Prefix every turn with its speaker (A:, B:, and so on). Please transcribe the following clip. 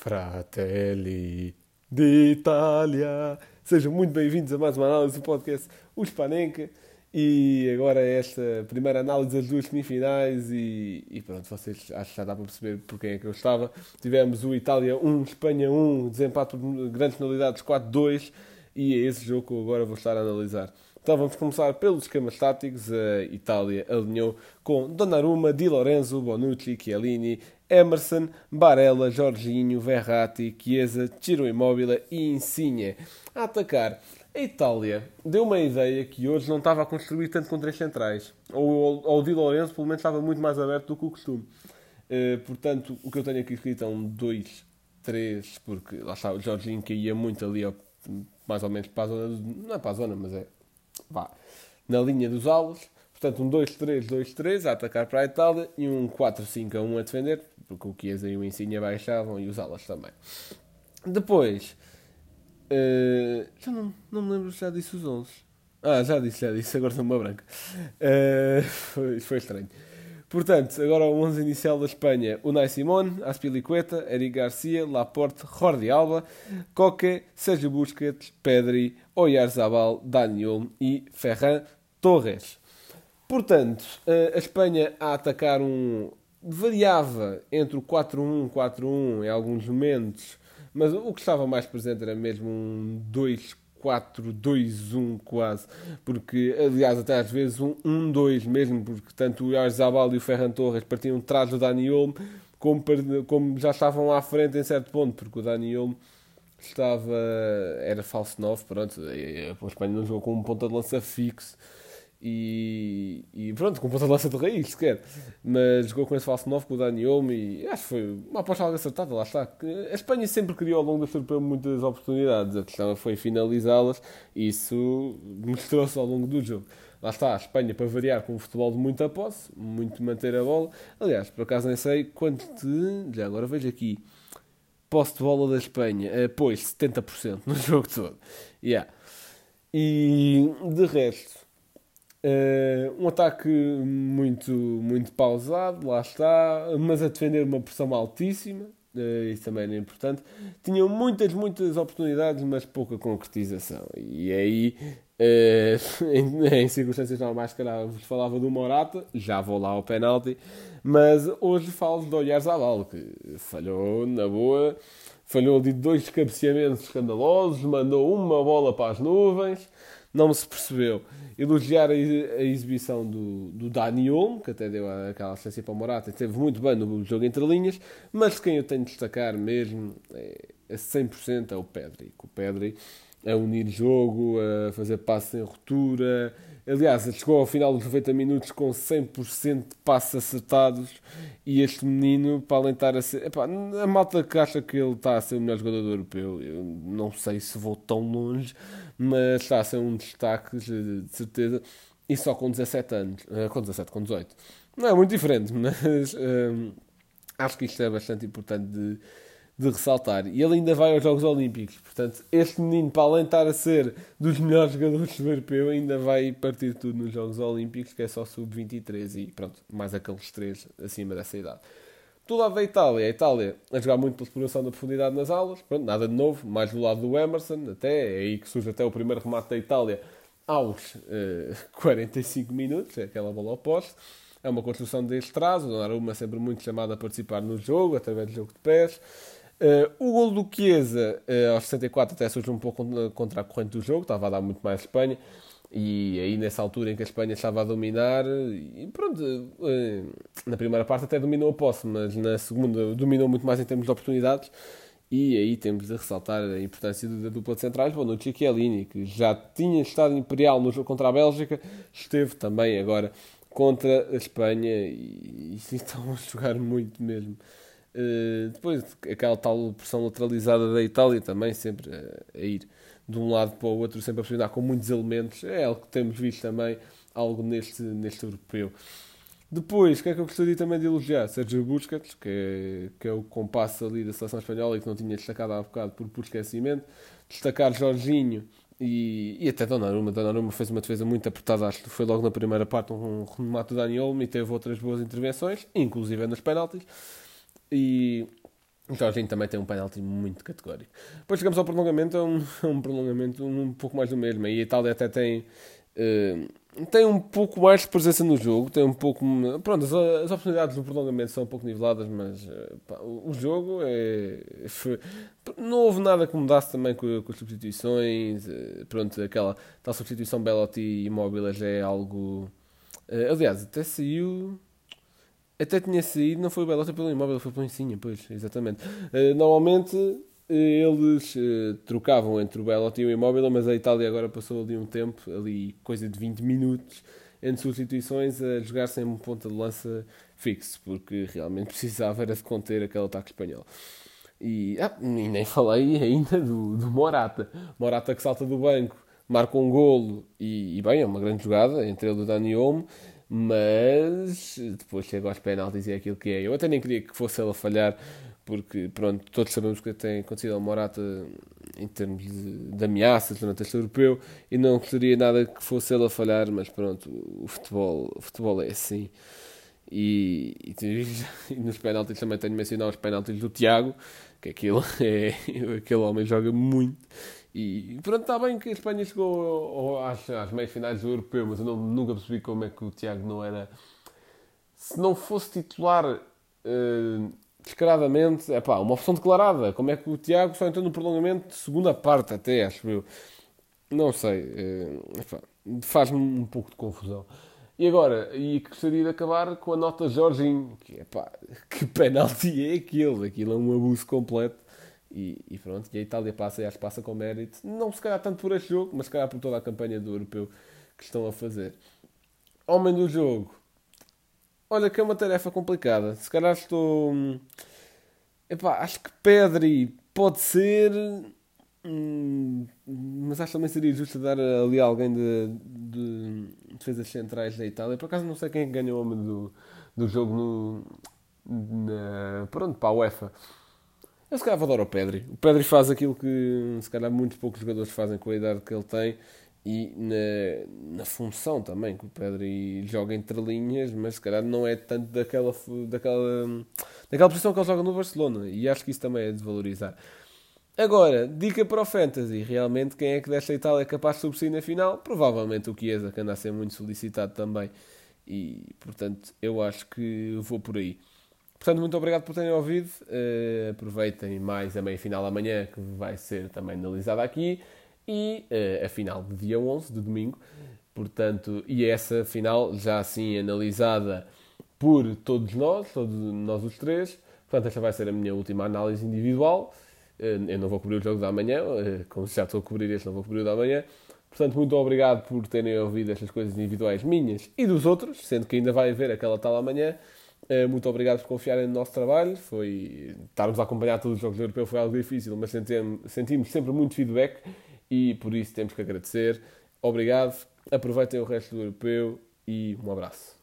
A: Fratelli d'Italia. Sejam muito bem-vindos a mais uma análise do podcast O Spanenka. E agora esta primeira análise das duas semifinais e, e, pronto, vocês acho que já dá para perceber por quem é que eu estava. Tivemos o Itália 1, Espanha 1, desempate por grandes penalidades 4-2 e é esse jogo que eu agora vou estar a analisar. Então vamos começar pelos esquemas táticos. A Itália alinhou com Donnarumma, Di Lorenzo, Bonucci, Chiellini, Emerson, Barella, Jorginho, Verratti, Chiesa, Ciro Immobile e Insigne. A atacar, a Itália deu uma ideia que hoje não estava a construir tanto com três centrais. Ou, ou o Di Lorenzo, pelo menos, estava muito mais aberto do que o costume. Uh, portanto, o que eu tenho aqui escrito é um 2, 3, porque lá está, o Jorginho caía muito ali, mais ou menos para a zona, não é para a zona, mas é vá, na linha dos alos. Portanto, um 2-3-2-3 a atacar para a Itália e um 4-5-1 a defender, porque o Chiesa e o Insigne baixavam e os alas também. Depois, uh, já não, não me lembro se já disse os 11. Ah, já disse, já disse, agora estou uma branca. Uh, foi, foi estranho. Portanto, agora o 11 inicial da Espanha: Unai Simón, Aspilicueta, Eric Garcia, Laporte, Jordi Alba, Coque, Sérgio Busquets, Pedri, Oyarzabal, Daniel e Ferran Torres. Portanto, a Espanha a atacar um. variava entre o 4-1 4-1 em alguns momentos, mas o que estava mais presente era mesmo um 2 4-2-1 quase, porque aliás até às vezes um 1-2 mesmo, porque tanto o Arzabal e o Ferran Torres partiam de trás do Dani Olmo, como, como já estavam à frente em certo ponto, porque o Dani Olmo estava, era falso 9, pronto, a Espanha não jogou com um ponta de lança fixo, e, e, pronto, com ponta de lança de raiz, sequer. Mas jogou com esse falso 9 com o Dani Olmo e acho que foi uma aposta algo acertada, lá está. A Espanha sempre criou ao longo da europeu muitas oportunidades, a questão foi finalizá-las e isso mostrou-se ao longo do jogo. Lá está, a Espanha para variar com um futebol de muita posse, muito manter a bola. Aliás, por acaso nem sei quanto de. Já agora vejo aqui. Posse de bola da Espanha, uh, pois 70% no jogo todo. Yeah. E de resto, Uh, um ataque muito, muito pausado, lá está, mas a defender uma pressão altíssima, uh, isso também era importante. Tinham muitas, muitas oportunidades, mas pouca concretização. E aí, uh, em, em, circunstâncias normais, calhar vos falava do Morata, já vou lá ao penalti, mas hoje falo do Oyarzabal, que falhou na boa, falhou de dois cabeceamentos escandalosos, mandou uma bola para as nuvens não se percebeu. Elogiar a, a exibição do, do Dani Olmo, que até deu aquela assistência para o Morata, esteve muito bem no jogo entre linhas, mas quem eu tenho de destacar mesmo é, a 100% é o Pedri. O Pedri a unir jogo, a fazer passe em ruptura. Aliás, chegou ao final dos 90 minutos com 100% de passes acertados. E este menino, para além de estar a ser. Epá, a malta que acha que ele está a ser o melhor jogador europeu, eu não sei se vou tão longe, mas está a ser um destaque de certeza. E só com 17 anos. Eh, com 17, com 18. Não é muito diferente, mas um, acho que isto é bastante importante de de ressaltar. E ele ainda vai aos Jogos Olímpicos. Portanto, este menino, para além de estar a ser dos melhores jogadores do europeu, ainda vai partir tudo nos Jogos Olímpicos, que é só sub-23 e pronto, mais aqueles três acima dessa idade. Do lado da Itália, a Itália a jogar muito pela exploração da profundidade nas aulas, pronto, nada de novo, mais do lado do Emerson, até, é aí que surge até o primeiro remate da Itália aos uh, eh, 45 minutos, é aquela bola oposta. É uma construção deste traço, o Donnarumma sempre muito chamado a participar no jogo, através do jogo de pés. Uh, o gol do Chiesa uh, aos 64 até surge um pouco contra a corrente do jogo, estava a dar muito mais Espanha. E aí, nessa altura em que a Espanha estava a dominar, e pronto, uh, na primeira parte até dominou a posse, mas na segunda dominou muito mais em termos de oportunidades. E aí temos de ressaltar a importância da dupla de centrais, Bonucci e Chiellini, que já tinha estado imperial no jogo contra a Bélgica, esteve também agora contra a Espanha e, e estão a jogar muito mesmo. Uh, depois, aquela tal pressão lateralizada da Itália também, sempre a, a, ir de um lado para o outro, sempre a pressionar com muitos elementos. É algo que temos visto também, algo neste, neste europeu. Depois, que é que eu gostaria também de elogiar? Sérgio Busquets, que é, que é o compasso ali da seleção espanhola e que não tinha destacado há bocado por, por esquecimento. Destacar Jorginho e, e até Donnarumma. Donnarumma fez uma defesa muito apertada, acho que foi logo na primeira parte um remate do Dani Olmo e teve outras boas intervenções, inclusive nos penaltis. E, O Jorginho também tem um penalti muito categórico. Depois chegamos ao prolongamento, é um, um prolongamento um pouco mais do mesmo. E a Itália até tem, uh, tem um pouco mais de presença no jogo, tem um pouco. Pronto, as, as oportunidades do prolongamento são um pouco niveladas, mas uh, pá, o, o, jogo é. Foi, não houve nada que mudasse também com, com as substituições. Uh, pronto, aquela tal substituição Belotti e Imóvel já é algo. aliás, até saiu. Até tinha saído, não foi o Belotti pelo imóvel, foi pelo Insinha, pois, exatamente. Uh, normalmente uh, eles uh, trocavam entre o Belotti e o imóvel, mas a Itália agora passou ali um tempo, ali coisa de 20 minutos, entre substituições, a jogar sem um ponta de lança fixo, porque realmente precisava era de conter aquele ataque espanhol. E, ah, e nem falei ainda do, do Morata. Morata que salta do banco, marca um golo e, e bem, é uma grande jogada entre ele e o Dani Olmo mas depois chega aos penaltis e é aquilo que é. Eu até nem queria que fosse ele a falhar, porque pronto, todos sabemos que tem acontecido ao Morata em termos de, de ameaças durante este europeu e não gostaria nada que fosse ele a falhar, mas pronto, o futebol, o futebol é assim. E, e, e nos penaltis também tenho de mencionar os penaltis do Tiago, que aquilo é, aquele homem joga muito e pronto, está bem que a Espanha chegou às, às meias finais do europeu, mas eu não, nunca percebi como é que o Tiago não era. Se não fosse titular uh, descaradamente, é pá, uma opção declarada. Como é que o Tiago só entrou no prolongamento de segunda parte, até acho eu. Não sei, uh, faz-me um pouco de confusão. E agora, e gostaria de acabar com a nota Jorginho, que, epá, que penalti é aquele? Aquilo é um abuso completo. E, e, pronto, e a Itália passa que passa com mérito, não se calhar tanto por este jogo, mas se calhar por toda a campanha do europeu que estão a fazer. Homem do jogo, olha que é uma tarefa complicada. Se calhar estou. Hum, epá, acho que Pedri pode ser. Hum, mas acho que também seria justo dar ali alguém de, de defesas centrais da Itália. Por acaso não sei quem é ganhou o homem do, do jogo no, na, pronto, para a UEFA. Eu se calhar vou dar ao Pedri. O Pedri faz aquilo que se calhar muitos poucos jogadores fazem com a idade que ele tem e na, na função também, que o Pedri joga entre linhas, mas se calhar não é tanto daquela, daquela, daquela posição que ele joga no Barcelona. E acho que isso também é desvalorizar. Agora, dica para o Fantasy. Realmente, quem é que desta Itália é capaz de sobressair na final? Provavelmente o Chiesa, que anda a ser muito solicitado também. E, portanto, eu acho que vou por aí. Portanto, muito obrigado por terem ouvido. Uh, aproveitem mais a meia-final amanhã, que vai ser também analisada aqui. E uh, a final de dia 11, de domingo. Portanto, e essa final já assim analisada por todos nós, todos nós os três. Portanto, esta vai ser a minha última análise individual. Uh, eu não vou cobrir o jogo da manhã, como já estou a cobrir este, não vou cobrir o da manhã. Portanto, muito obrigado por terem ouvido estas coisas individuais minhas e dos outros, sendo que ainda vai haver aquela tal amanhã. Eh, muito obrigado por confiarem no nosso trabalho. Foi, estarmos a acompanhar todos os jogos do europeu foi algo difícil, mas sentimos, sentimos sempre muito feedback e por isso temos que agradecer. Obrigado, aproveitem o resto do europeu e um abraço.